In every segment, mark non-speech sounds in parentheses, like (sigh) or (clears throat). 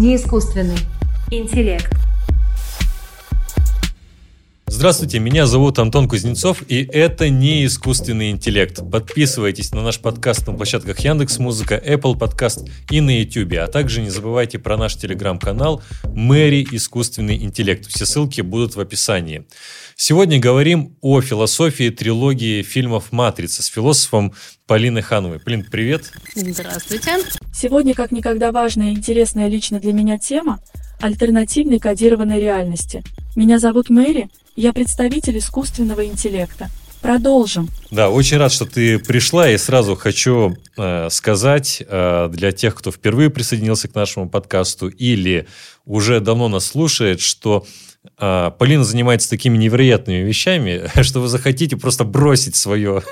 Неискусственный интеллект. Здравствуйте, меня зовут Антон Кузнецов, и это не искусственный интеллект. Подписывайтесь на наш подкаст на площадках Яндекс Музыка, Apple Podcast и на YouTube, а также не забывайте про наш телеграм-канал Мэри Искусственный интеллект. Все ссылки будут в описании. Сегодня говорим о философии трилогии фильмов «Матрица» с философом Полиной Хановой. Полин, привет. Здравствуйте. Сегодня как никогда важная и интересная лично для меня тема – альтернативной кодированной реальности. Меня зовут Мэри, я представитель искусственного интеллекта. Продолжим. Да, очень рад, что ты пришла, и сразу хочу э, сказать э, для тех, кто впервые присоединился к нашему подкасту или уже давно нас слушает, что а, Полина занимается такими невероятными вещами, (laughs) что вы захотите просто бросить свою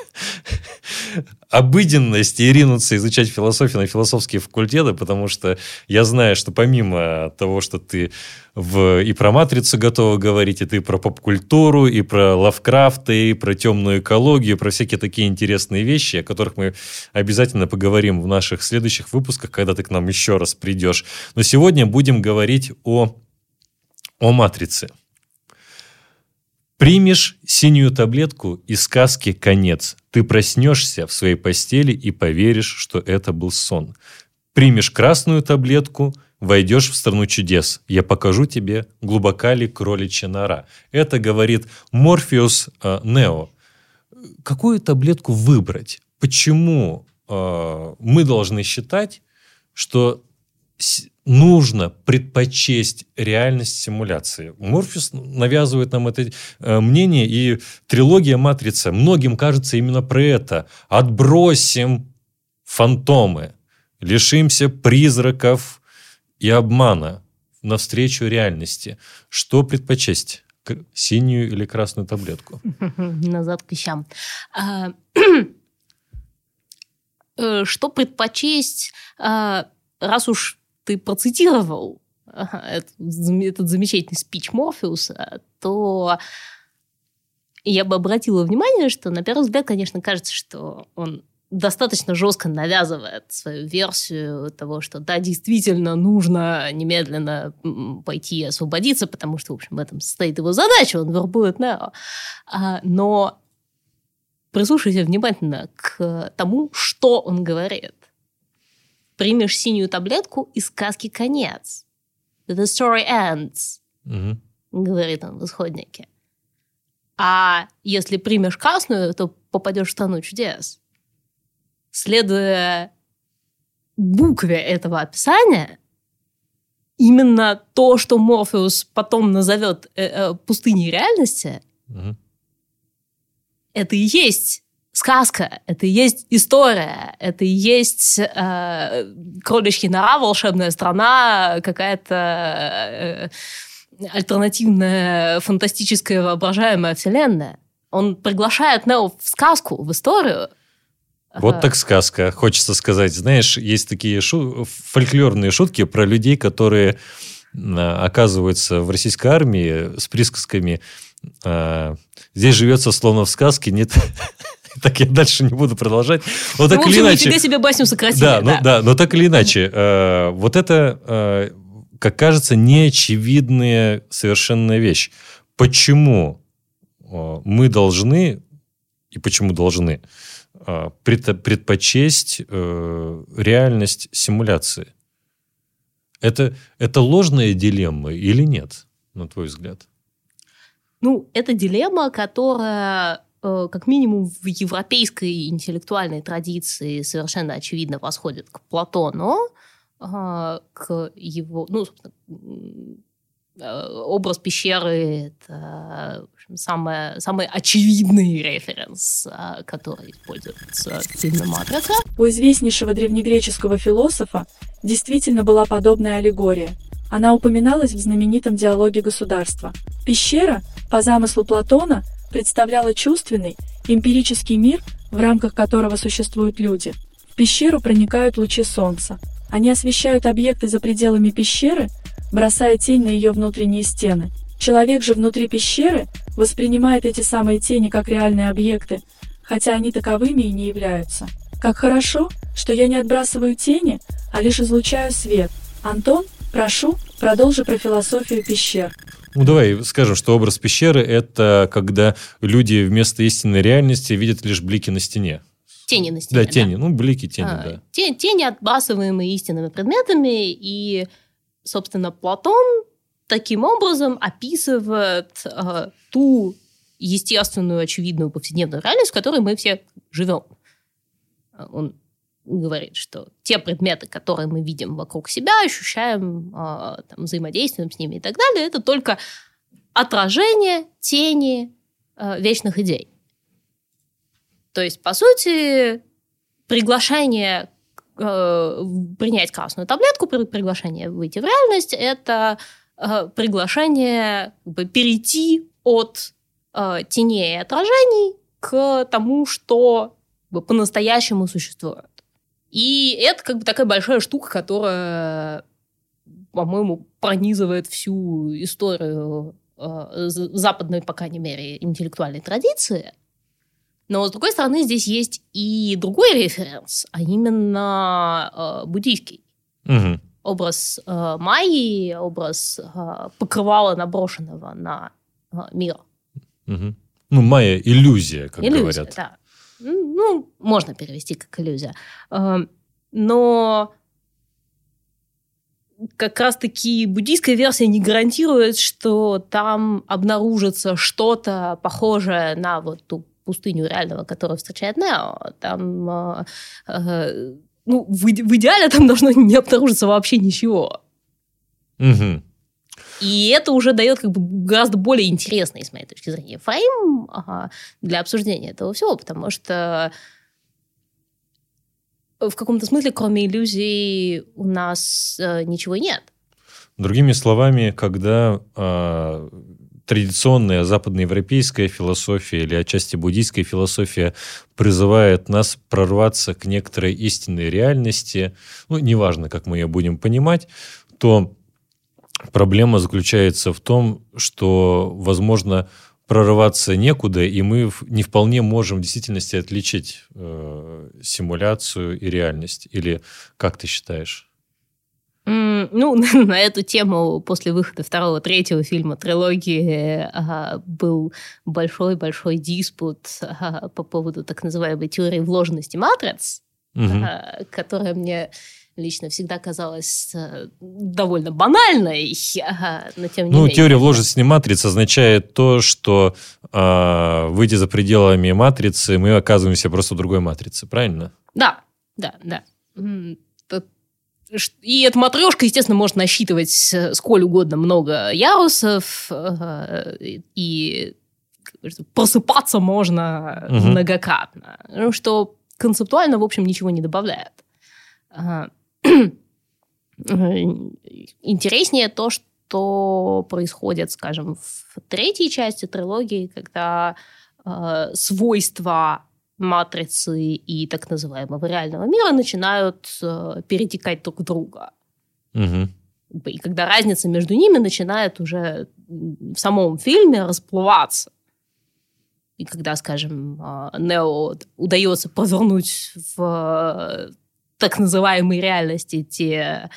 (laughs) обыденность и ринуться изучать философию на философские факультеты, потому что я знаю, что помимо того, что ты в, и про матрицу готова говорить, и ты про поп-культуру, и про Лавкрафта, и про темную экологию, про всякие такие интересные вещи, о которых мы обязательно поговорим в наших следующих выпусках, когда ты к нам еще раз придешь. Но сегодня будем говорить о о матрице. Примешь синюю таблетку из сказки «Конец». Ты проснешься в своей постели и поверишь, что это был сон. Примешь красную таблетку, войдешь в страну чудес. Я покажу тебе, глубока ли кроличья нора. Это говорит Морфеус э. Какую таблетку выбрать? Почему э, мы должны считать, что нужно предпочесть реальность симуляции. Морфеус навязывает нам это э, мнение, и трилогия «Матрица» многим кажется именно про это. Отбросим фантомы, лишимся призраков и обмана навстречу реальности. Что предпочесть? Синюю или красную таблетку? (laughs) Назад к вещам. А, (clears throat) э, что предпочесть, а, раз уж ты процитировал этот, замечательный спич Морфеуса, то я бы обратила внимание, что на первый взгляд, конечно, кажется, что он достаточно жестко навязывает свою версию того, что да, действительно нужно немедленно пойти и освободиться, потому что, в общем, в этом состоит его задача, он вербует Нео. А, но прислушайся внимательно к тому, что он говорит примешь синюю таблетку, и сказки конец. The story ends, угу. говорит он в исходнике. А если примешь красную, то попадешь в страну чудес. Следуя букве этого описания, именно то, что Морфеус потом назовет э, э, пустыней реальности, угу. это и есть сказка, это и есть история, это и есть э, кроличья нора, волшебная страна, какая-то э, альтернативная, фантастическая, воображаемая вселенная. Он приглашает Нео в сказку, в историю. Вот так сказка, хочется сказать. Знаешь, есть такие шу- фольклорные шутки про людей, которые оказываются в российской армии с присказками «Здесь живется словно в сказке, нет, (laughs) так я дальше не буду продолжать. Вот так ну, или иначе. тебе себе басню сократили. Да, да. Ну, да, но так или иначе, э, вот это, э, как кажется, неочевидная совершенная вещь. Почему э, мы должны, и почему должны, э, пред, предпочесть э, реальность симуляции? Это, это ложная дилемма или нет, на твой взгляд? Ну, это дилемма, которая как минимум в европейской интеллектуальной традиции совершенно очевидно восходит к Платону, а, к его, ну, э, образ пещеры – это общем, самый, самый очевидный референс, а, который используется в фильме. У известнейшего древнегреческого философа действительно была подобная аллегория. Она упоминалась в знаменитом диалоге государства. Пещера, по замыслу Платона – представляла чувственный, эмпирический мир, в рамках которого существуют люди. В пещеру проникают лучи солнца. Они освещают объекты за пределами пещеры, бросая тень на ее внутренние стены. Человек же внутри пещеры воспринимает эти самые тени как реальные объекты, хотя они таковыми и не являются. Как хорошо, что я не отбрасываю тени, а лишь излучаю свет. Антон, Прошу, продолжи про философию пещер. Ну, давай скажем, что образ пещеры – это когда люди вместо истинной реальности видят лишь блики на стене. Тени на стене. Да, тени. Ну, блики, тени, А, да. те- Тени, отбрасываемые истинными предметами, и, собственно, Платон таким образом описывает э, ту естественную, очевидную повседневную реальность, в которой мы все живем. Он говорит, что те предметы, которые мы видим вокруг себя, ощущаем, э, там, взаимодействуем с ними и так далее, это только отражение тени э, вечных идей. То есть, по сути, приглашение э, принять красную таблетку, при- приглашение выйти в реальность, это э, приглашение как бы, перейти от э, теней и отражений к тому, что по-настоящему существует. И это как бы такая большая штука, которая, по-моему, пронизывает всю историю э, западной, по крайней мере, интеллектуальной традиции. Но, с другой стороны, здесь есть и другой референс, а именно э, буддийский. Мгм. Образ э, Майи, образ э, покрывала, наброшенного на э, мир. Мгм. Ну, майя – иллюзия, как иллюзия, говорят. да. Ну, можно перевести как иллюзия. Э, Но как раз-таки буддийская версия не гарантирует, что там обнаружится что-то похожее на вот ту пустыню реального, которую встречает Нео. Там, э, э, ну, в, иде- в идеале там должно не обнаружиться вообще ничего. Мгм. И это уже дает как бы гораздо более интересный, с моей точки зрения, фрейм ага, для обсуждения этого всего, потому что в каком-то смысле, кроме иллюзий, у нас э, ничего нет. Другими словами, когда а, традиционная западноевропейская философия или отчасти буддийская философия призывает нас прорваться к некоторой истинной реальности, ну, неважно, как мы ее будем понимать, то проблема заключается в том, что, возможно, прорываться некуда, и мы не вполне можем в действительности отличить э, симуляцию и реальность. Или как ты считаешь? Ну, (laughs) на эту тему после выхода второго, третьего фильма трилогии ага, был большой-большой диспут по поводу так называемой теории вложенности матриц. Э, которая мне лично всегда казалась э, довольно банальной, (laughs) но тем не Ну, менее. теория вложенности матриц означает то, что а, выйдя за пределами матрицы, мы оказываемся просто в другой матрице, правильно? Да, да, да. И эта матрешка, естественно, может насчитывать э, сколь угодно много ярусов, э, и- просыпаться можно Мгм. многократно, ну, что концептуально, в общем, ничего не добавляет. Ага. Э, Интереснее то, что происходит, скажем, в третьей части трилогии, когда э, свойства матрицы и так называемого реального мира начинают э, перетекать друг в друга. Мгм. И когда разница между ними начинает уже в самом фильме расплываться. И когда, скажем, а, Нео удается повернуть в э, так называемой реальности те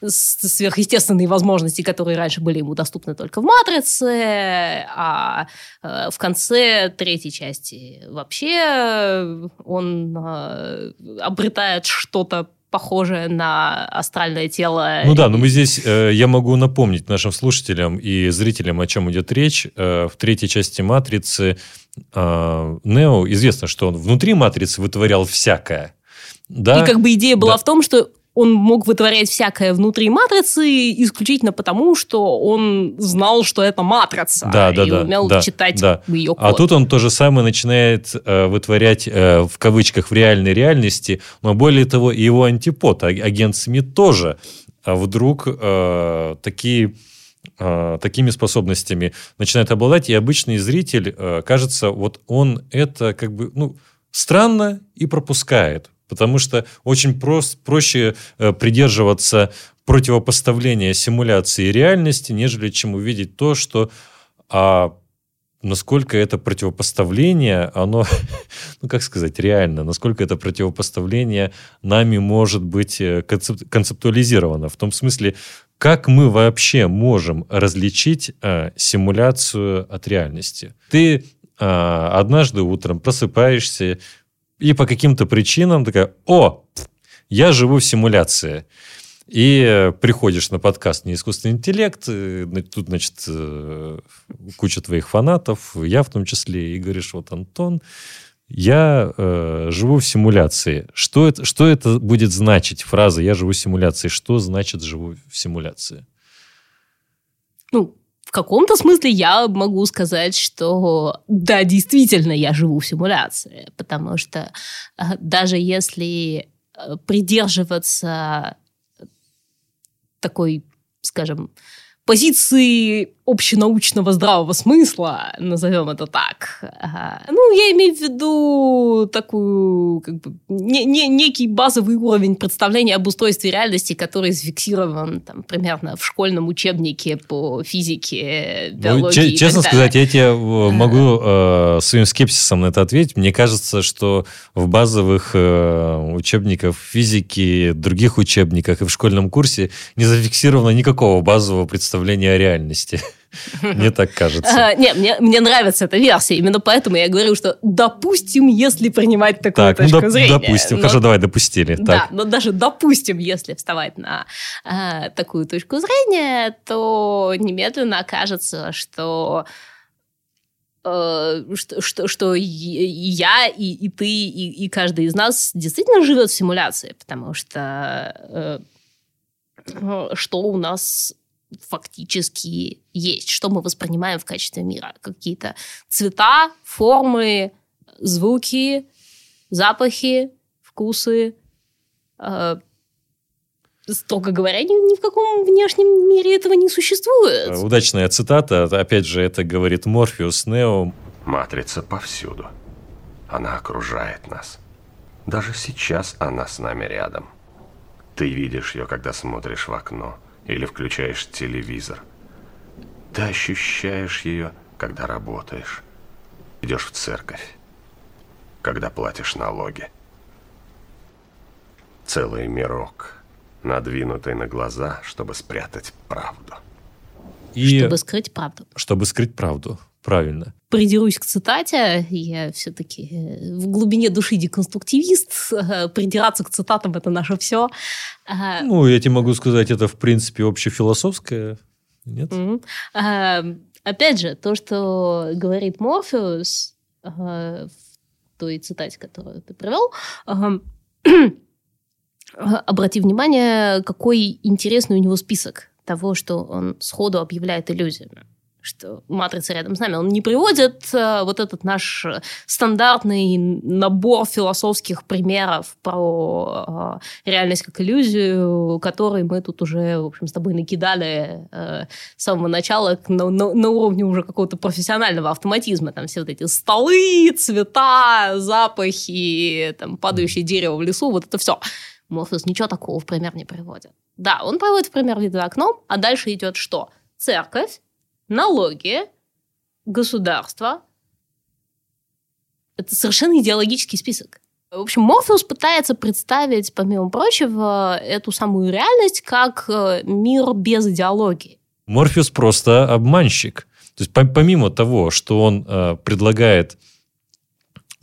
с- сверхъестественные возможности, которые раньше были ему доступны только в «Матрице», а э, в конце третьей части вообще он э, обретает что-то похожее на астральное тело. Ну да, но мы здесь, э, я могу напомнить нашим слушателям и зрителям, о чем идет речь. Э, в третьей части «Матрицы» э, Нео, известно, что он внутри «Матрицы» вытворял всякое. Да? И как бы идея была Да. в том, что он мог вытворять всякое внутри матрицы исключительно потому, что он знал, что это матрица. Да, да, и да, умел да, читать да. ее код. А тут он то же самое начинает э, вытворять э, в кавычках в реальной реальности, но более того, его антипод, а- агент Смит тоже а вдруг э, такие, э, такими способностями начинает обладать, и обычный зритель, э, кажется, вот он это как бы, ну, странно и пропускает. Потому что очень прос- проще э, придерживаться противопоставления симуляции и реальности, нежели чем увидеть то, что а, насколько это противопоставление, оно, (laughs) ну как сказать, реально, насколько это противопоставление нами может быть э, концеп- концептуализировано. В том смысле, как мы вообще можем различить э, симуляцию от реальности? Ты э, однажды утром просыпаешься и по каким-то причинам такая, о, я живу в симуляции. И э, приходишь на подкаст «Не искусственный интеллект», э, тут, значит, э, куча твоих фанатов, я в том числе, и говоришь, вот, Антон, я э, живу в симуляции. Что это, что это будет значить, фраза «я живу в симуляции»? Что значит «живу в симуляции»? Ну, в каком-то смысле я могу сказать, что да, действительно, я живу в симуляции, потому что даже если придерживаться такой, скажем, позиции общенаучного здравого смысла, назовем это так. Ну, я имею в виду такую, как бы, не, не, некий базовый уровень представления об устройстве реальности, который зафиксирован там, примерно в школьном учебнике по физике, ну, биологии. Ну, честно сказать, я тебе э, могу э, своим скепсисом на это ответить. Мне кажется, что в базовых э, учебниках физики, других учебниках и в школьном курсе не зафиксировано никакого базового представления о реальности. Мне так кажется. А, не, мне, нравится эта версия. Именно поэтому я говорю, что допустим, если принимать такую так, ну, точку зрения. Допустим. Хорошо, давай допустили. Да, но даже допустим, если вставать на э, такую точку зрения, то немедленно окажется, что э, что, что, что и я, и, и ты, и, и каждый из нас действительно живет в симуляции, потому что э, что у нас фактически есть, что мы воспринимаем в качестве мира. Какие-то цвета, формы, звуки, запахи, вкусы. Э, строго говоря, ни, ни в каком внешнем мире этого не существует. Э, удачная цитата. Опять же, это говорит Морфеус Нео. Матрица повсюду. Она окружает нас. Даже сейчас она с нами рядом. Ты видишь ее, когда смотришь в окно – или включаешь телевизор. Ты ощущаешь ее, когда работаешь, идешь в церковь, когда платишь налоги. Целый мирок, надвинутый на глаза, чтобы спрятать правду. И чтобы скрыть правду. Чтобы скрыть правду, правильно. Придерусь к цитате. Я все-таки э, в глубине души деконструктивист. Придираться к цитатам – это наше все. Ну, я тебе могу сказать, это, в принципе, общефилософское. Нет? Mm-hmm. Опять же, то, что говорит Морфеус в той цитате, которую ты привел, обрати внимание, какой интересный у него список того, что он сходу объявляет иллюзиями что матрица рядом с нами, он не приводит э, вот этот наш стандартный набор философских примеров про э, реальность как иллюзию, который мы тут уже, в общем, с тобой накидали э, с самого начала на, на, на уровне уже какого-то профессионального автоматизма. Там все вот эти столы, цвета, запахи, там, падающее дерево в лесу, вот это все. Морфеус ничего такого в пример не приводит. Да, он приводит в пример вид за окном, а дальше идет что? Церковь, налоги, государство. Это совершенно идеологический список. В общем, Морфеус пытается представить, помимо прочего, эту самую реальность как э, мир без идеологии. Морфеус просто обманщик. То есть помимо того, что он э, предлагает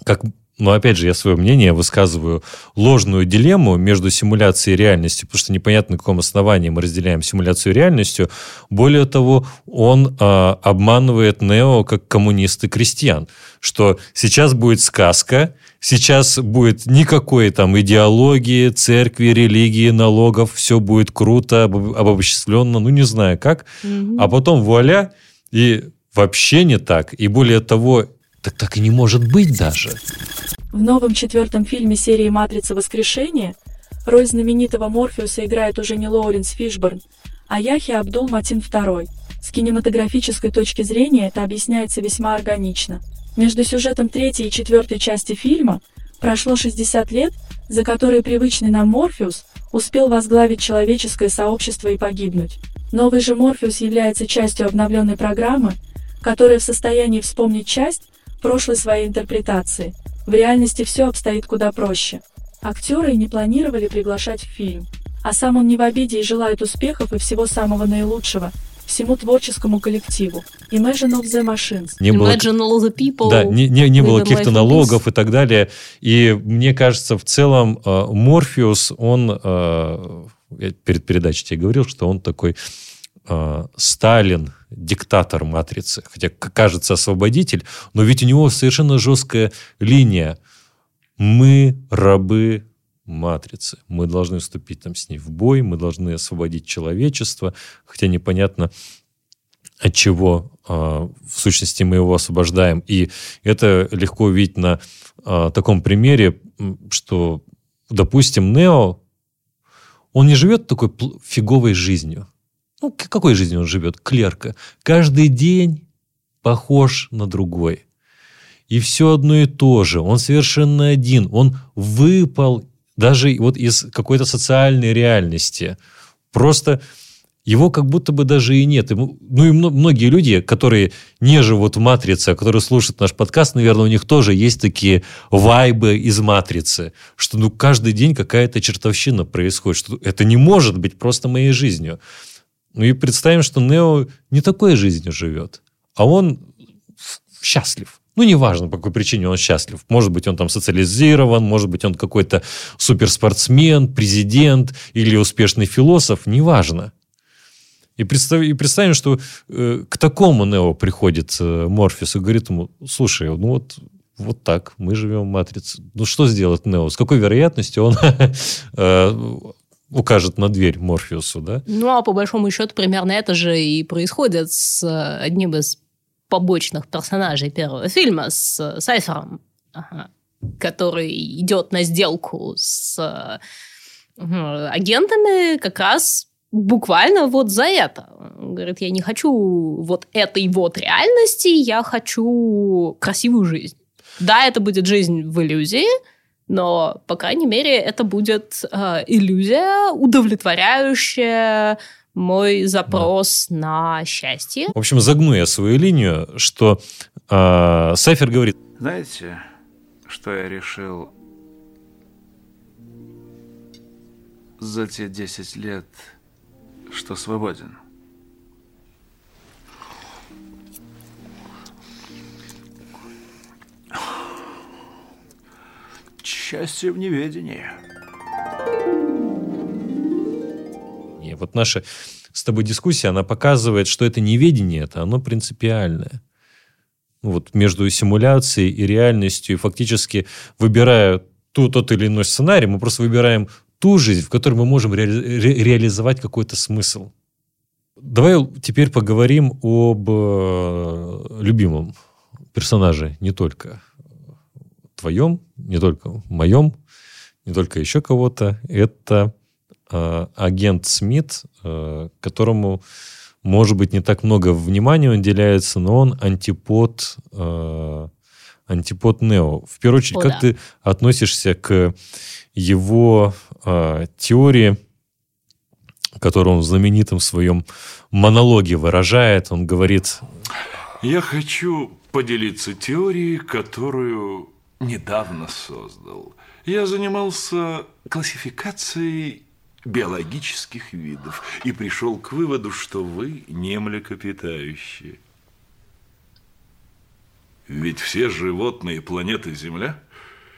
как но опять же, я свое мнение высказываю ложную дилемму между симуляцией и реальностью, потому что непонятно, на каком основании мы разделяем симуляцию и реальностью. Более того, он э, обманывает Нео как коммунист и крестьян, что сейчас будет сказка, сейчас будет никакой там идеологии, церкви, религии, налогов, все будет круто, обобществленно, ну не знаю как, mm-hmm. а потом вуаля, и вообще не так. И более того, так так и не может быть даже. В новом четвертом фильме серии «Матрица. Воскрешение» роль знаменитого Морфеуса играет уже не Лоуренс Фишборн, а Яхи Абдул Матин II. С кинематографической точки зрения это объясняется весьма органично. Между сюжетом третьей и четвертой части фильма прошло 60 лет, за которые привычный нам Морфеус успел возглавить человеческое сообщество и погибнуть. Новый же Морфеус является частью обновленной программы, которая в состоянии вспомнить часть прошлой своей интерпретации. В реальности все обстоит куда проще. Актеры и не планировали приглашать в фильм. А сам он не в обиде и желает успехов и всего самого наилучшего всему творческому коллективу. Imagine of the Machines. Не было, Imagine all the people. да, не, не, не было каких-то налогов и так далее. И мне кажется, в целом э, Морфеус, он, э, я перед передачей тебе говорил, что он такой Сталин, диктатор матрицы. Хотя кажется освободитель, но ведь у него совершенно жесткая линия. Мы рабы матрицы. Мы должны вступить там с ней в бой, мы должны освободить человечество. Хотя непонятно, от чего э, в сущности мы его освобождаем. И это легко увидеть на э, таком примере, что, допустим, Нео, он не живет такой фиговой жизнью. Ну, какой жизнью он живет? Клерка. Каждый день похож на другой. И все одно и то же. Он совершенно один. Он выпал даже вот из какой-то социальной реальности. Просто его как будто бы даже и нет. Ну и мно- многие люди, которые не живут в «Матрице», а которые слушают наш подкаст, наверное, у них тоже есть такие вайбы из «Матрицы», что ну каждый день какая-то чертовщина происходит, что это не может быть просто моей жизнью. Ну и представим, что Нео не такой жизнью живет, а он счастлив. Ну, неважно, по какой причине он счастлив. Может быть, он там социализирован, может быть, он какой-то суперспортсмен, президент или успешный философ, неважно. И, представь, и представим, что э, к такому Нео приходит э, Морфеус и говорит ему, слушай, ну вот, вот так, мы живем в матрице. Ну, что сделать Нео? С какой вероятностью он (laughs) э, укажет на дверь Морфеусу, да? Ну, а по большому счету, примерно это же и происходит с э, одним из побочных персонажей первого фильма, с э, Сайфером, который идет на сделку с э, агентами как раз буквально вот за это. Он говорит, я не хочу вот этой вот реальности, я хочу красивую жизнь. Да, это будет жизнь в иллюзии, но, по крайней мере, это будет э, иллюзия, удовлетворяющая мой запрос на счастье. В общем, загну я свою линию, что э, Сайфер говорит, Знаете, что я решил за те 10 лет, что свободен? Счастье в неведении. И вот наша с тобой дискуссия, она показывает, что это неведение, это оно принципиальное. Ну, вот между симуляцией и реальностью, и фактически выбирая ту, тот или иной сценарий, мы просто выбираем ту жизнь, в которой мы можем ре- ре- реализовать какой-то смысл. Давай теперь поговорим об э, любимом персонаже, не только твоем, не только моем, не только еще кого-то. Это э, агент Смит, э, которому, может быть, не так много внимания уделяется, но он антипод, э, антипод Нео. В первую очередь, О, как да. ты относишься к его э, теории, которую он в знаменитом своем монологе выражает? Он говорит, Я хочу поделиться теорией, которую недавно создал. Я занимался классификацией биологических видов и пришел к выводу, что вы не млекопитающие. Ведь все животные планеты Земля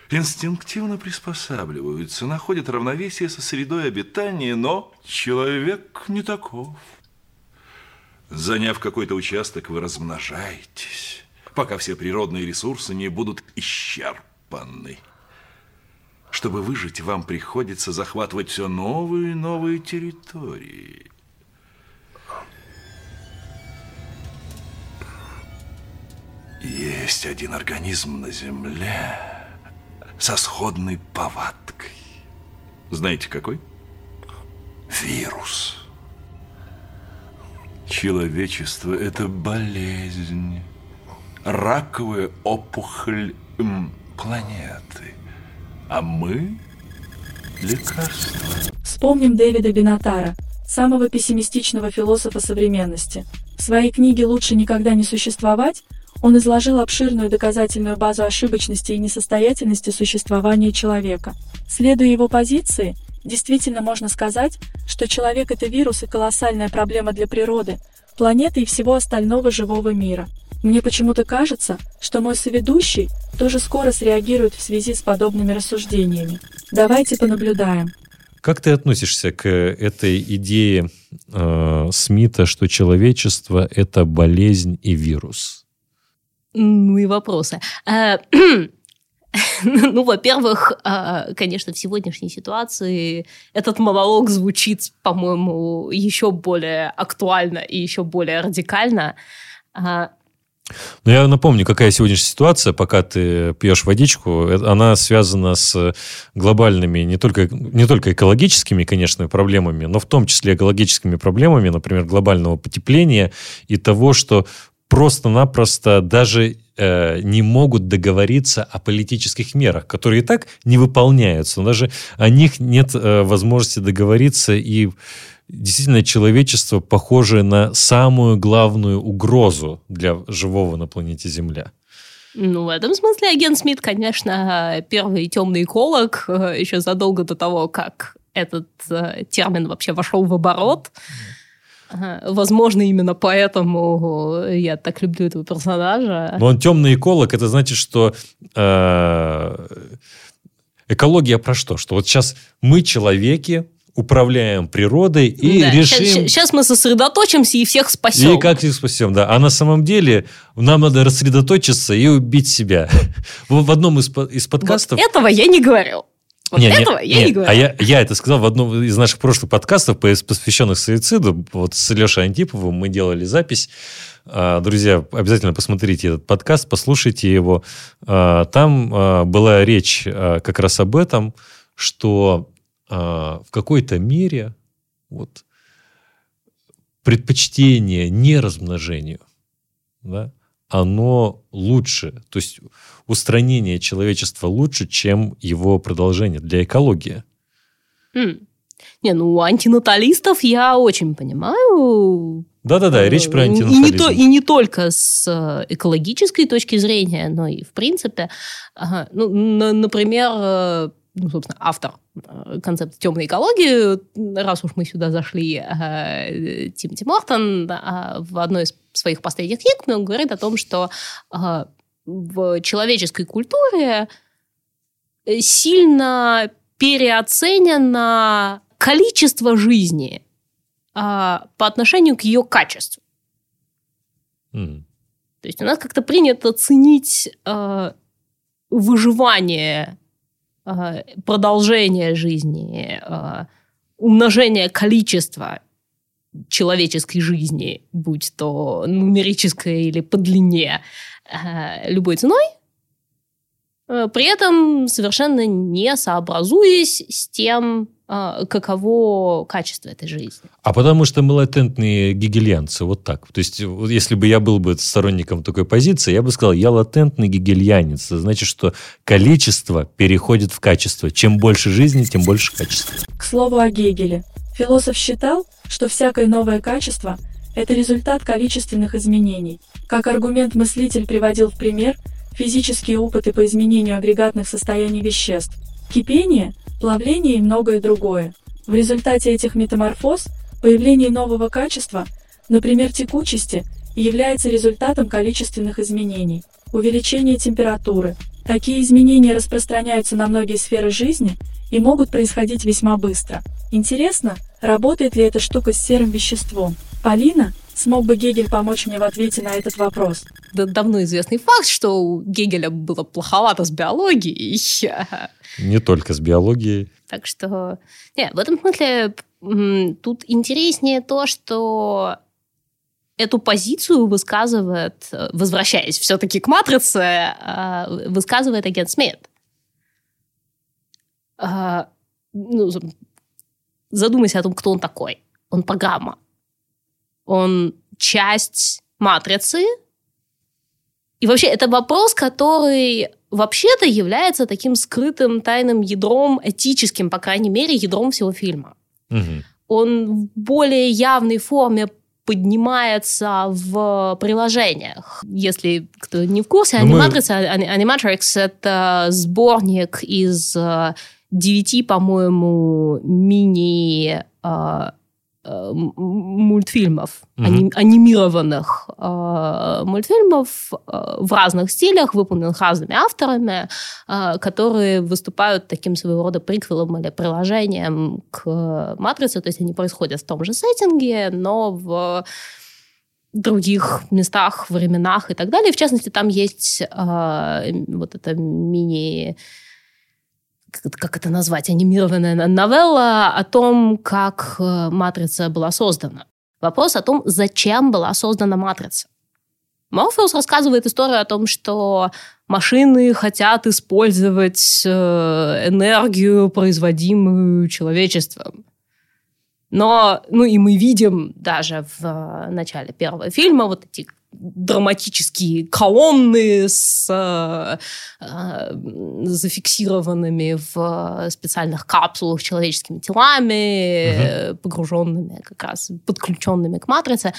инстинктивно приспосабливаются, находят равновесие со средой обитания, но человек не таков. Заняв какой-то участок, вы размножаетесь, пока все природные ресурсы не будут исчерпаны. Чтобы выжить, вам приходится захватывать все новые и новые территории. Есть один организм на Земле со сходной повадкой. Знаете, какой? Вирус. Человечество – это болезнь, раковая опухоль планеты. А мы – лекарство. Вспомним Дэвида Бенатара, самого пессимистичного философа современности. В своей книге «Лучше никогда не существовать» он изложил обширную доказательную базу ошибочности и несостоятельности существования человека. Следуя его позиции, действительно можно сказать, что человек – это вирус и колоссальная проблема для природы, планеты и всего остального живого мира. Мне почему-то кажется, что мой соведущий тоже скоро среагирует в связи с подобными рассуждениями. Давайте понаблюдаем. Как ты относишься к этой идее э, Смита, что человечество – это болезнь и вирус? Ну и вопросы. А, (clears throat) (laughs) ну, во-первых, а, конечно, в сегодняшней ситуации этот монолог звучит, по-моему, еще более актуально и еще более радикально. А, ну, я напомню, какая сегодняшняя ситуация, пока ты пьешь водичку, э, она связана с глобальными, не только, не только экологическими, конечно, проблемами, но в том числе экологическими проблемами, например, глобального потепления и того, что просто-напросто даже э, не могут договориться о политических мерах, которые и так не выполняются. Даже о них нет э, возможности договориться и действительно человечество похоже на самую главную угрозу для живого на планете Земля. Ну, в этом смысле агент Смит, конечно, первый темный эколог э, еще задолго до того, как этот э, термин вообще вошел в оборот. Возможно, именно поэтому я так люблю этого персонажа. Но он темный эколог, это значит, что э, экология про что? Что вот сейчас мы, человеки, управляем природой и да, решим... Сейчас, сейчас мы сосредоточимся и всех спасем. И как их спасем, да. А на самом деле нам надо рассредоточиться и убить себя. (laughs) В одном из, из подкастов... Вот этого я не говорил. Вот не, этого не, я не, не говорю. А я, я это сказал в одном из наших прошлых подкастов, посвященных суициду. Вот с Лешей Антиповым мы делали запись. А, друзья, обязательно посмотрите этот подкаст, послушайте его. А, там а, была речь как раз об этом, что в какой-то мере вот, предпочтение не размножению, да, оно лучше. То есть устранение человечества лучше, чем его продолжение для экологии. Mm. Не, ну, антинаталистов я очень понимаю. Да-да-да, речь про антинатализм. И не, то, и не только с э, экологической точки зрения, но и в принципе. Ага, ну, например, э, ну, собственно, автор э, концепта темной экологии, раз уж мы сюда зашли, Тимоти Мортон в одной из своих последних книг он говорит о том, что в человеческой культуре э, сильно переоценено количество жизни по отношению к ее качеству. Mm. То есть у нас как-то принято ценить выживание, продолжение жизни, а, умножение количества человеческой жизни, будь то нумерическое или по длине, Э, любой ценой, э, при этом совершенно не сообразуясь с тем, э, каково качество этой жизни. А потому что мы латентные гегельянцы, вот так. То есть, если бы я был бы сторонником такой позиции, я бы сказал, я латентный гегельянец. Это значит, что количество переходит в качество. Чем больше жизни, тем больше качества. К слову о Гегеле. Философ считал, что всякое новое качество – это результат количественных изменений, как аргумент мыслитель приводил в пример физические опыты по изменению агрегатных состояний веществ, кипение, плавление и многое другое. В результате этих метаморфоз появление нового качества, например, текучести, является результатом количественных изменений, увеличения температуры. Такие изменения распространяются на многие сферы жизни и могут происходить весьма быстро. Интересно, работает ли эта штука с серым веществом? Полина, Смог бы Гегель помочь мне в ответе на этот вопрос? Да, давно известный факт, что у Гегеля было плоховато с биологией. (laughs) Не только с биологией. Так что, не, в этом смысле тут интереснее то, что эту позицию высказывает, возвращаясь все-таки к матрице, а, высказывает агент Смит. А, ну, задумайся о том, кто он такой. Он программа он часть матрицы. И вообще это вопрос, который вообще-то является таким скрытым тайным ядром, этическим, по крайней мере, ядром всего фильма. Угу. Он в более явной форме поднимается в приложениях. Если кто не в курсе, Ну, мы- Animatrix, Ани- Animatrix — это сборник из э, девяти, по-моему, мини э, мультфильмов, Мгм. ани- анимированных э, мультфильмов э, в разных стилях, выполненных разными авторами, э, которые выступают таким своего рода приквелом или приложением к «Матрице». То есть они происходят в том же сеттинге, но в других местах, временах и так далее. В частности, там есть э, вот это мини как это- назвать, анимированная на- новелла о том, как э, «Матрица» была создана. Вопрос о том, зачем была создана «Матрица». Морфеус рассказывает историю о том, что машины хотят использовать э, энергию, производимую человечеством. Но, ну и мы видим даже в э, начале первого фильма вот эти драматические колонны с э, э, зафиксированными в специальных капсулах человеческими телами, э, погруженными как раз, подключенными к матрице.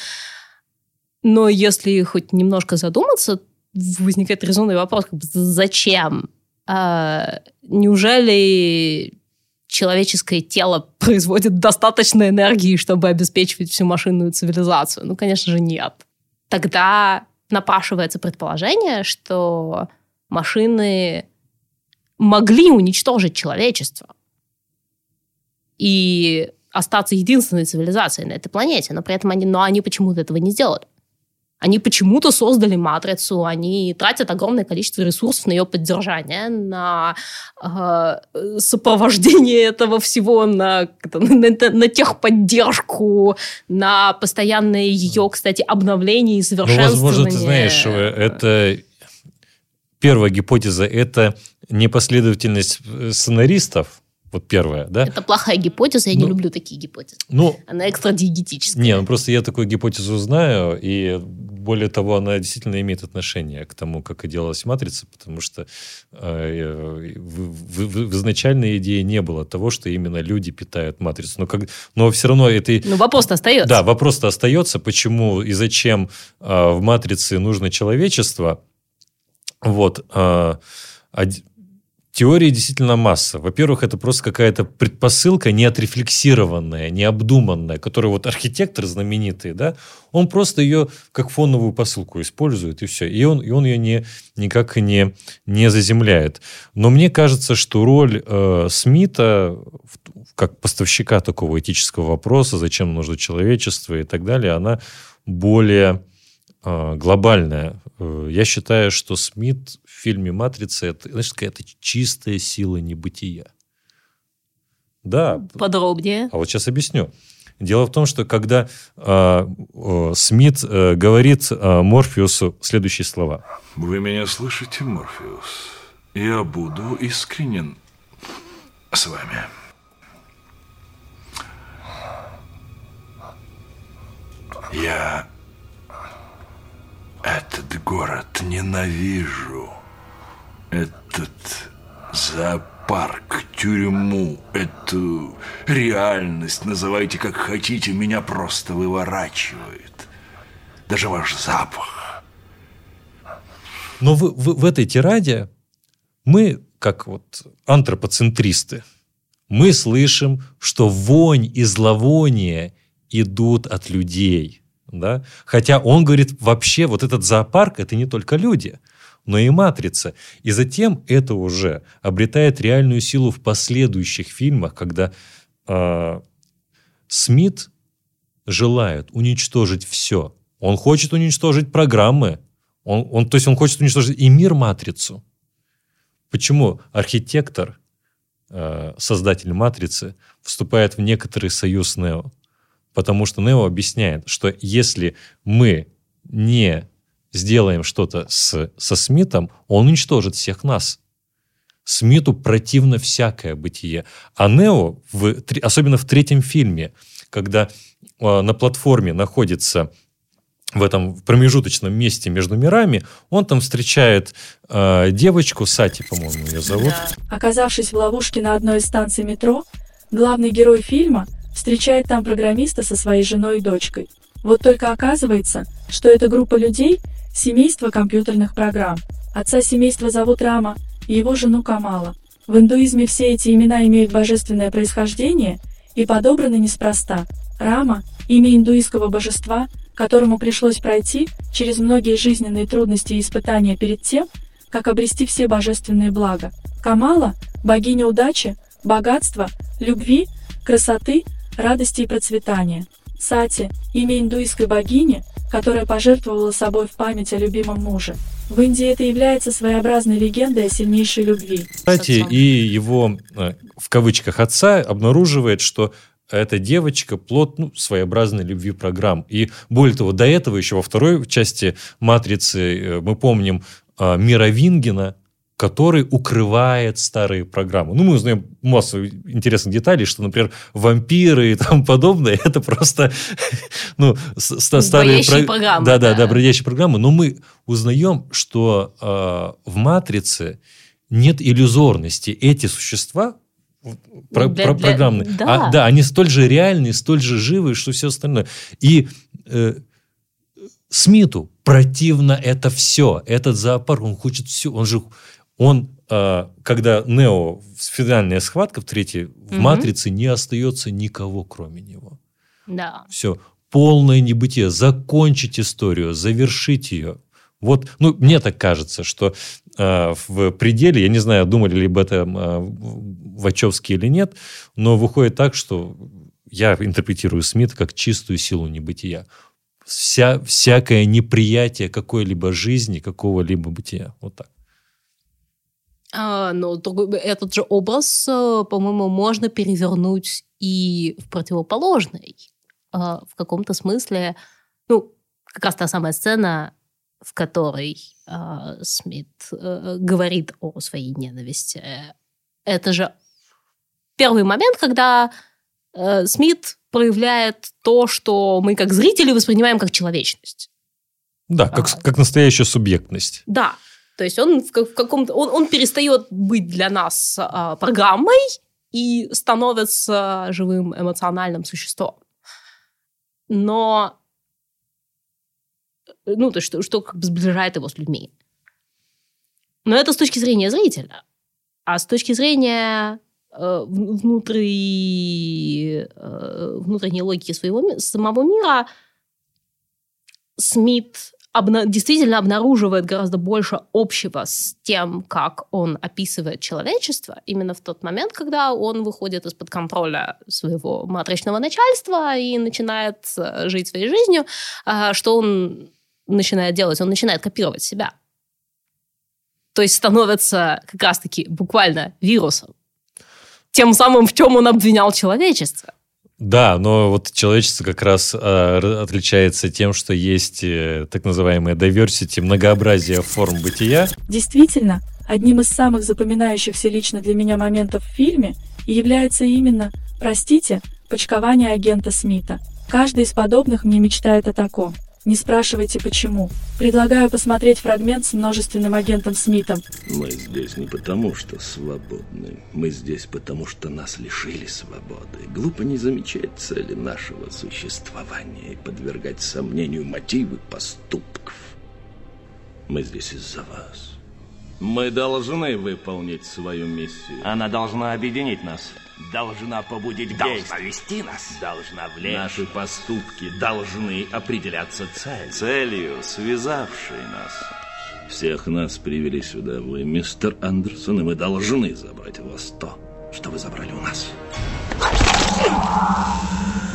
Но если хоть немножко задуматься, возникает резонный вопрос, как бы, зачем? А, неужели человеческое тело производит достаточно энергии, чтобы обеспечивать всю машинную цивилизацию? Ну, конечно же, нет. Тогда напрашивается предположение, что машины могли уничтожить человечество и остаться единственной цивилизацией на этой планете, но при этом они, но они почему-то этого не сделали. Они почему-то создали матрицу, они тратят огромное количество ресурсов на ее поддержание, на э, сопровождение этого всего, на, на, на- техподдержку, на постоянное ее, кстати, обновление и Ну, совершенствование. возможно, ты знаешь, э, это первая гипотеза – это непоследовательность э, сценаристов, вот первая, да? Это плохая гипотеза, я не Ну, люблю такие гипотезы. Ну, Она экстрадиегетическая. не, ну просто я такую гипотезу знаю, и более того, она действительно имеет отношение к тому, как и делалась «Матрица», потому что э, в, в- в- в изначальной идее не было того, что именно люди питают «Матрицу». Но, как, но все равно это... Но вопрос-то остается. Да, вопрос-то остается, почему и зачем а, в матрице нужно человечество. Вот. од- Теории действительно масса. Во-первых, это просто какая-то предпосылка не отрефлексированная, необдуманная, которую вот архитектор знаменитый, да, он просто ее как фоновую посылку использует, и все. И он, и он ее не, никак не, не заземляет. Но мне кажется, что роль э, Смита как поставщика такого этического вопроса, зачем нужно человечество и так далее, она более глобальная. Э, Я считаю, что Смит в фильме «Матрица» это, знаешь, какая-то чистая сила небытия. Да, Подробнее. а вот сейчас объясню. Дело в том, что когда э, э, Смит э, говорит э, Морфеусу следующие слова. Вы меня слышите, Морфеус? Я буду искренен с вами. Я этот город ненавижу. Этот зоопарк, тюрьму, эту реальность, называйте как хотите, меня просто выворачивает. Даже ваш запах. Но в, в- в этой тираде мы, как вот антропоцентристы, мы слышим, что вонь и зловоние идут от людей. Да? Хотя он говорит, вообще вот этот зоопарк – это не только люди, но и матрица. И затем это уже обретает реальную силу в последующих фильмах, когда э, Смит желает уничтожить все. Он хочет уничтожить программы, он, он, то есть он хочет уничтожить и мир матрицу. Почему архитектор, э, создатель матрицы, вступает в некоторый союз Нео? Потому что Нео объясняет, что если мы не сделаем что-то с, со Смитом, он уничтожит всех нас. Смиту противно всякое бытие. А Нео, в, особенно в третьем фильме, когда э, на платформе находится в этом промежуточном месте между мирами, он там встречает э, девочку, Сати, по-моему, ее зовут. Оказавшись в ловушке на одной из станций метро, главный герой фильма встречает там программиста со своей женой и дочкой. Вот только оказывается, что эта группа людей – семейство компьютерных программ. Отца семейства зовут Рама, и его жену Камала. В индуизме все эти имена имеют божественное происхождение и подобраны неспроста. Рама – имя индуистского божества, которому пришлось пройти через многие жизненные трудности и испытания перед тем, как обрести все божественные блага. Камала – богиня удачи, богатства, любви, красоты, радости и процветания. Сати – имя индуистской богини, которая пожертвовала собой в память о любимом муже. В Индии это является своеобразной легендой о сильнейшей любви. Кстати, и его, э, в кавычках, отца обнаруживает, что эта девочка плод ну, своеобразной любви программ. И более того, до этого еще во второй части «Матрицы» э, мы помним э, Мира Вингена, который укрывает старые программы. Ну, мы узнаем массу интересных деталей, что, например, вампиры и тому подобное, это просто ну, старые... Бродящие про... программы. Да, да, да, бродящие программы. Но мы узнаем, что э, в «Матрице» нет иллюзорности. Эти существа про, для, про, для, программные, да. А, да, они столь же реальные, столь же живые, что все остальное. И э, Смиту противно это все. Этот зоопарк, он хочет все. Он же он, а, когда Нео, финальная схватка в третьей, в угу. «Матрице» не остается никого, кроме него. Да. Все, полное небытие. Закончить историю, завершить ее. Вот, ну, мне так кажется, что э, в пределе, я не знаю, думали ли об этом э, Вачовски или нет, но выходит так, что я интерпретирую Смит как чистую силу небытия. Вся, всякое неприятие какой-либо жизни, какого-либо бытия. Вот так. А, но этот же образ, э, по-моему, можно перевернуть и в противоположный. А, в каком-то смысле, ну, как раз та самая сцена, в которой а, Смит э, говорит о своей ненависти. Это же первый момент, когда э, Смит проявляет то, что мы как зрители воспринимаем как человечность. Да, как, а, как настоящая субъектность. Да, то есть он в, каком-то он, он перестает быть для нас а, программой и становится живым эмоциональным существом. Но ну, то что, что как бы сближает его с людьми. Но это с точки зрения зрителя. А с точки зрения э, внутри, э, внутренней логики своего самого мира, Смит обна- действительно обнаруживает гораздо больше общего с тем, как он описывает человечество, именно в тот момент, когда он выходит из-под контроля своего матричного начальства и начинает э, жить своей жизнью, а, что он начинает делать? Он начинает копировать себя. То есть становится как раз-таки буквально вирусом. Тем самым, в чем он обвинял человечество. Да, но вот человечество как раз э, отличается тем, что есть э, так называемое diversity, многообразие форм бытия. Действительно, одним из самых запоминающихся лично для меня моментов в фильме является именно, простите, почкование агента Смита. Каждый из подобных мне мечтает о таком. Не спрашивайте почему. Предлагаю посмотреть фрагмент с множественным агентом Смитом. Мы здесь не потому, что свободны. Мы здесь потому, что нас лишили свободы. Глупо не замечать цели нашего существования и подвергать сомнению мотивы поступков. Мы здесь из-за вас. Мы должны выполнить свою миссию. Она должна объединить нас должна побудить Должна вести нас. Должна влечь. Наши поступки должны определяться целью. Целью, связавшей нас. Всех нас привели сюда вы, мистер Андерсон, и мы должны забрать у вас то, что вы забрали у нас.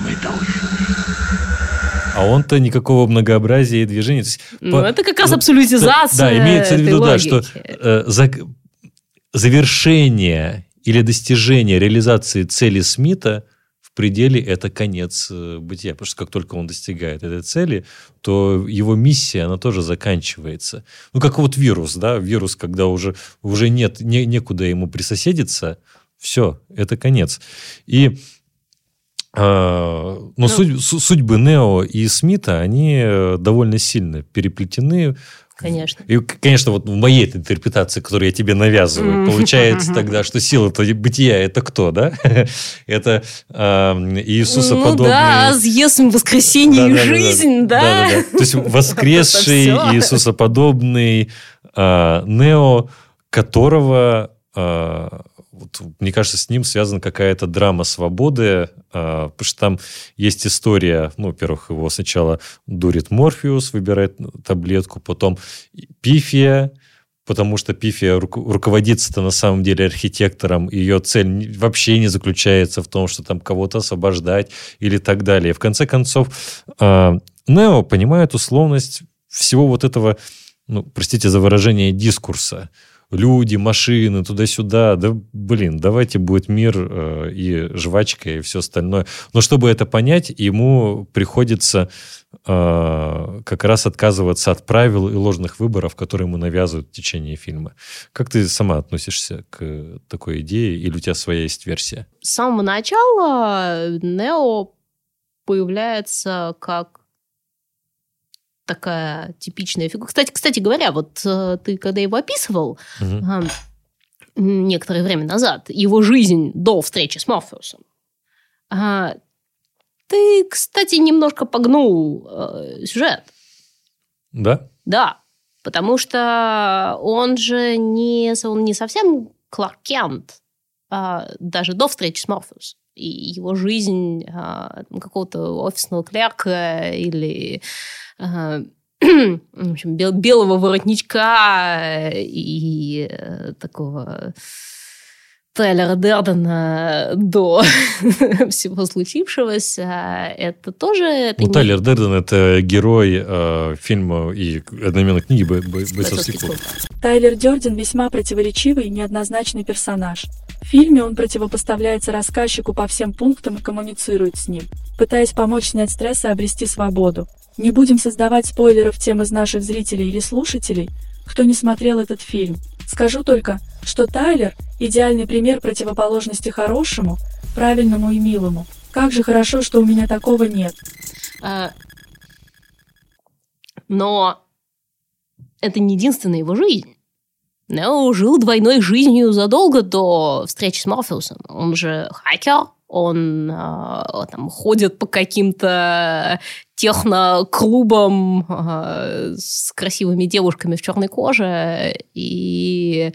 Мы должны. А он-то никакого многообразия и движения. Ну, по... это как раз абсолютизация. Да, имеется в виду, да, что э, за... завершение или достижение реализации цели Смита в пределе это конец э, бытия. Потому что как только он достигает этой цели, то его миссия, она тоже заканчивается. Ну, как вот вирус, да, вирус, когда уже, уже нет, не, некуда ему присоседиться, все, это конец. И но ну, судь, судьбы Нео и Смита, они э, довольно сильно переплетены. Конечно. И, конечно, вот в моей интерпретации, которую я тебе навязываю, получается (laughs) тогда, что сила-то бытия это кто, да? (laughs) это э, Иисуса ну, подобный... да, съестим воскресенье и жизнь, да? То есть (laughs) воскресший Иисусоподобный э, Нео, которого э, вот, мне кажется, с ним связана какая-то драма свободы, э, потому что там есть история, ну, во-первых, его сначала дурит Морфеус, выбирает таблетку, потом Пифия, потому что Пифия ру- руководится-то на самом деле архитектором, ее цель вообще не заключается в том, что там кого-то освобождать или так далее. В конце концов, э, Нео понимает условность всего вот этого, ну, простите за выражение, дискурса – люди, машины, туда-сюда. Да, блин, давайте будет мир э, и жвачка, и все остальное. Но чтобы это понять, ему приходится э, как раз отказываться от правил и ложных выборов, которые ему навязывают в течение фильма. Как ты сама относишься к такой идее, или у тебя своя есть версия? С самого начала Нео появляется как такая типичная фигура. Кстати, кстати говоря, вот э, ты когда его описывал угу. некоторое время назад, его жизнь до встречи с Морфеусом, а, ты, кстати, немножко погнул э, сюжет. Да? Да, потому что он же не, он не совсем Кларк Кент, даже до встречи с Морфеусом и его жизнь а, какого-то офисного клерка или а, (clears throat) в общем, бел, белого воротничка и э, такого Тайлера Дердена до (laughs) всего случившегося, это тоже... Это ну, не... Тайлер Дерден – это герой э, фильма и одновременно книги «Бойцовский клуб». Тайлер Дерден весьма противоречивый и неоднозначный персонаж. Фильме он противопоставляется рассказчику по всем пунктам и коммуницирует с ним, пытаясь помочь снять стресс и обрести свободу. Не будем создавать спойлеров тем из наших зрителей или слушателей, кто не смотрел этот фильм. Скажу только, что Тайлер – идеальный пример противоположности хорошему, правильному и милому. Как же хорошо, что у меня такого нет. А, но это не единственная его жизнь. Нео жил двойной жизнью задолго до встречи с Морфеусом. Он же хакер, он э, там ходит по каким-то техноклубам э, с красивыми девушками в черной коже и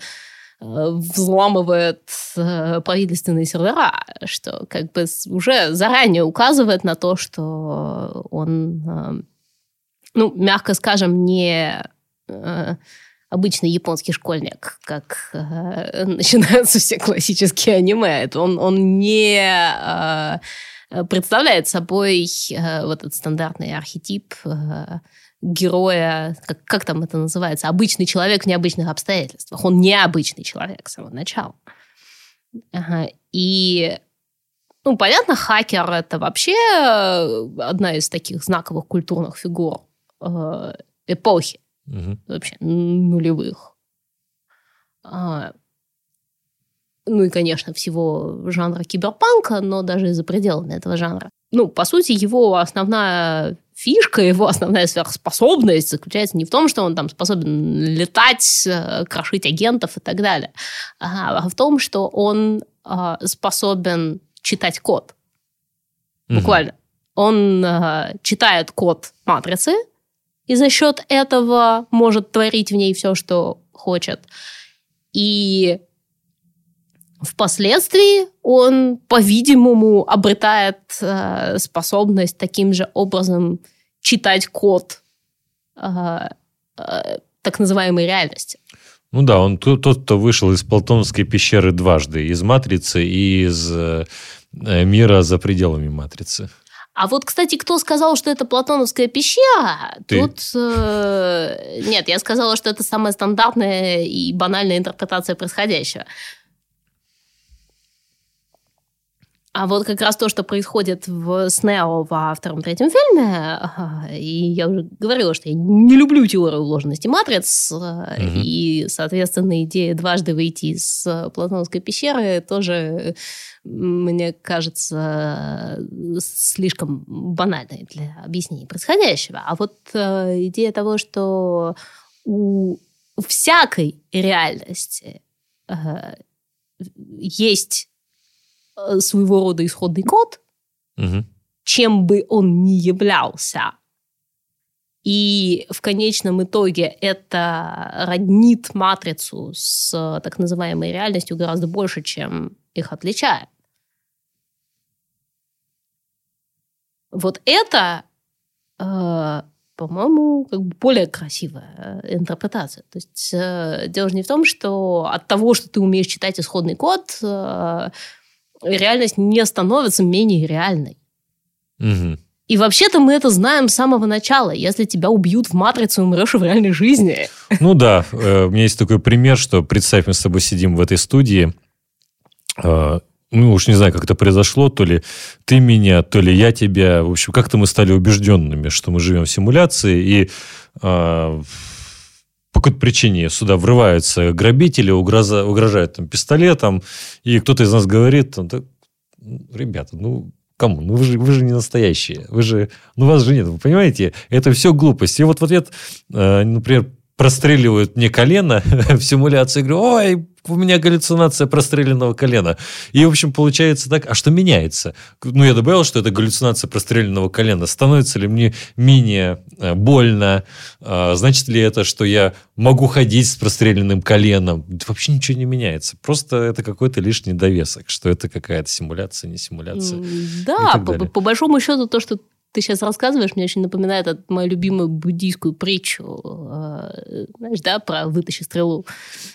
э, взламывает э, правительственные сервера, что как бы уже заранее указывает на то, что он, э, ну, мягко скажем, не обычный японский школьник, как э, (laughs) начинаются все классические аниме. Это он, он не э, представляет собой э, вот этот стандартный архетип э, героя, как, как там это называется, обычный человек в необычных обстоятельствах. Он необычный человек с самого начала. Ага. И ну, понятно, хакер это вообще одна из таких знаковых культурных фигур э, эпохи угу. вообще нулевых. А, ну и, конечно, всего жанра киберпанка, но даже за пределами этого жанра. Ну, по сути, его основная фишка, его основная сверхспособность заключается не в том, что он там способен летать, э, крошить агентов и так далее, а в том, что он а, способен читать код. Буквально. Угу. Он а, читает код матрицы, и за счет этого может творить в ней все, что хочет. И впоследствии он, по-видимому, обретает э, способность таким же образом читать код э, э, так называемой реальности. Ну да, он тот, кто вышел из Платоновской пещеры дважды, из Матрицы и из э, мира за пределами Матрицы. А вот, кстати, кто сказал, что это платоновская пещера? Ты? Тут э, нет, я сказала, что это самая стандартная и банальная интерпретация происходящего. А вот как раз то, что происходит в Снео во втором-третьем фильме, и я уже говорила, что я не люблю теорию уложенности матриц, угу. и, соответственно, идея дважды выйти из Платоновской пещеры тоже, мне кажется, слишком банальной для объяснения происходящего. А вот э, идея того, что у всякой реальности э, есть Э, своего рода исходный код, угу. чем бы он ни являлся. И в конечном итоге это роднит матрицу с так называемой реальностью гораздо больше, чем их отличает. Вот это, э, по-моему, как бы более красивая интерпретация. То есть э, дело же не в том, что от того, что ты умеешь читать исходный код, э, реальность не становится менее реальной. Угу. И вообще-то мы это знаем с самого начала. Если тебя убьют в матрицу, умрешь в реальной жизни. Ну да, э, у меня есть такой пример, что представь, мы с тобой сидим в этой студии, э, ну уж не знаю, как это произошло, то ли ты меня, то ли я тебя. В общем, как-то мы стали убежденными, что мы живем в симуляции, и э, по какой-то причине сюда врываются грабители, угроза, угрожают там пистолетом, и кто-то из нас говорит, да, ребята, ну, кому? Ну, вы же, вы же не настоящие. Вы же, ну, вас же нет. Вы понимаете? Это все глупость. И вот в ответ, э, например, простреливают мне колено (laughs) в симуляции. Говорю, ой, у меня галлюцинация простреленного колена. И, в общем, получается так, а что меняется? Ну, я добавил, что это галлюцинация простреленного колена. Становится ли мне менее э, больно? А, значит ли это, что я могу ходить с простреленным коленом? Вообще ничего не меняется. Просто это какой-то лишний довесок, что это какая-то симуляция, не симуляция. Да, по, по большому счету то, что ты сейчас рассказываешь, мне очень напоминает мою любимую буддийскую притчу, э, знаешь, да, про «вытащи стрелу».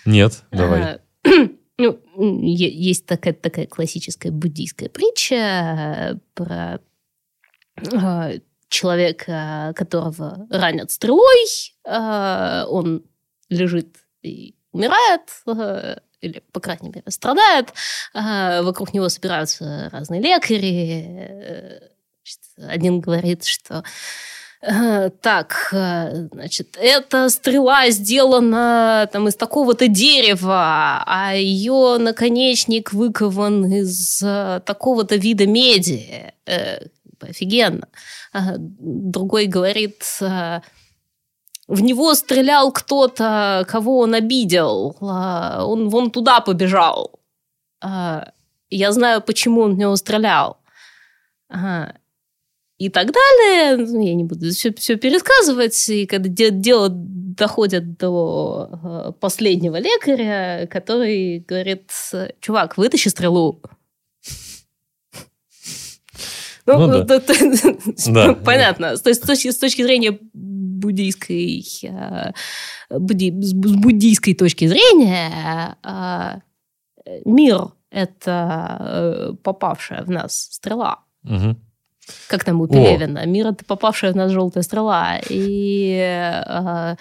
Нет, давай. (clears throat) Ну, есть такая, такая классическая буддийская притча э, про э, человека, которого ранят стрелой, он лежит и умирает, или, по крайней мере, страдает. Вокруг него собираются разные лекари, один говорит, что э, так, э, значит, эта стрела сделана там из такого-то дерева, а ее наконечник выкован из э, такого-то вида меди. Офигенно. Другой говорит, в него стрелял кто-то, кого он обидел. Он вон туда побежал. Я знаю, почему он в него стрелял и так далее. Ну, я не буду все, все пересказывать. И когда дело доходит до э, последнего лекаря, который говорит, чувак, вытащи стрелу. Ну, ну да. да. понятно. То есть с точки, с точки зрения буддийской, э, будди, с буддийской точки зрения, э, мир – это попавшая в нас стрела. Угу как там у Пелевина, мир это попавшая в нас желтая стрела. И э,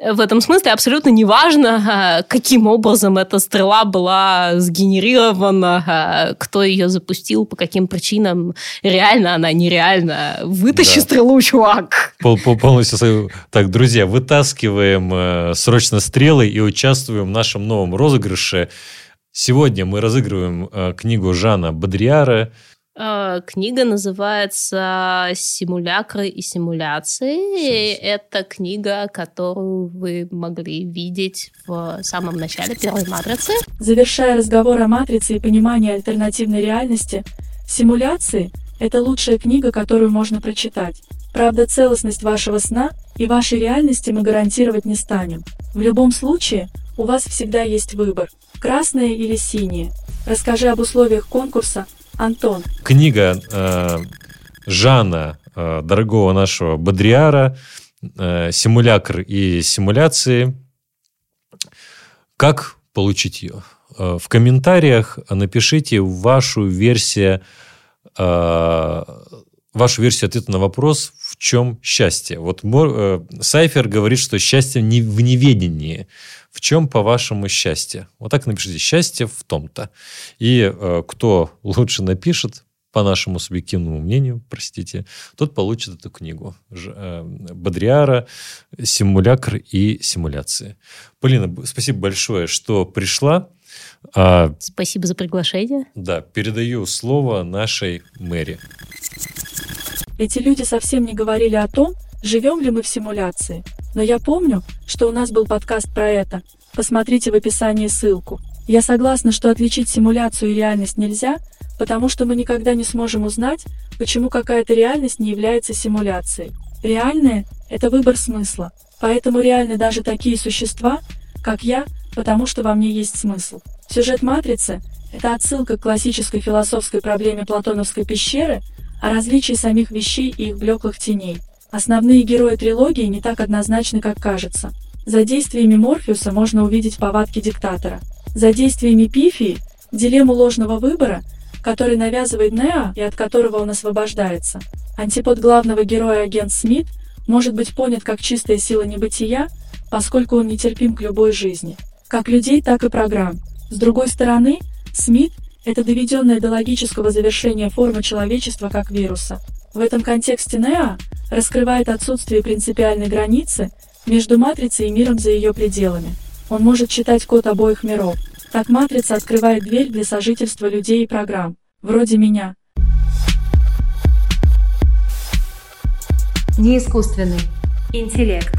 в этом смысле абсолютно неважно, каким образом эта стрела была сгенерирована, кто ее запустил, по каким причинам, реально она нереально. Вытащи да. стрелу, чувак. Пол, пол, полностью. Так, друзья, вытаскиваем э, срочно стрелы и участвуем в нашем новом розыгрыше. Сегодня мы разыгрываем э, книгу Жана Бодриара книга называется «Симулякры и симуляции». Это книга, которую вы могли видеть в самом начале первой «Матрицы». Завершая разговор о «Матрице» и понимании альтернативной реальности, «Симуляции» — это лучшая книга, которую можно прочитать. Правда, целостность вашего сна и вашей реальности мы гарантировать не станем. В любом случае, у вас всегда есть выбор – красное или синее. Расскажи об условиях конкурса – Антон. Книга э, Жана, э, дорогого нашего Бодриара, э, «Симулякр и симуляции». Как получить ее? Э, в комментариях напишите вашу версию э, вашу версию ответа на вопрос, в чем счастье. Вот э, Сайфер говорит, что счастье не в неведении. В чем, по-вашему, счастье? Вот так напишите. Счастье в том-то. И э, кто лучше напишет, по нашему субъективному мнению, простите, тот получит эту книгу. Э, Бодриара «Симулякр и симуляции». Полина, спасибо большое, что пришла. А, спасибо за приглашение. Да, передаю слово нашей мэри. Эти люди совсем не говорили о том, живем ли мы в симуляции. Но я помню, что у нас был подкаст про это. Посмотрите в описании ссылку. Я согласна, что отличить симуляцию и реальность нельзя, потому что мы никогда не сможем узнать, почему какая-то реальность не является симуляцией. Реальное – это выбор смысла, поэтому реальны даже такие существа, как я, потому что во мне есть смысл. Сюжет «Матрицы» – это отсылка к классической философской проблеме Платоновской пещеры о различии самих вещей и их блеклых теней. Основные герои трилогии не так однозначны, как кажется. За действиями Морфеуса можно увидеть повадки диктатора. За действиями Пифии – дилемму ложного выбора – который навязывает Нео и от которого он освобождается. Антипод главного героя агент Смит может быть понят как чистая сила небытия, поскольку он нетерпим к любой жизни, как людей, так и программ. С другой стороны, Смит – это доведенная до логического завершения форма человечества как вируса. В этом контексте Нео раскрывает отсутствие принципиальной границы между матрицей и миром за ее пределами. Он может читать код обоих миров, так матрица открывает дверь для сожительства людей и программ, вроде меня. Неискусственный интеллект.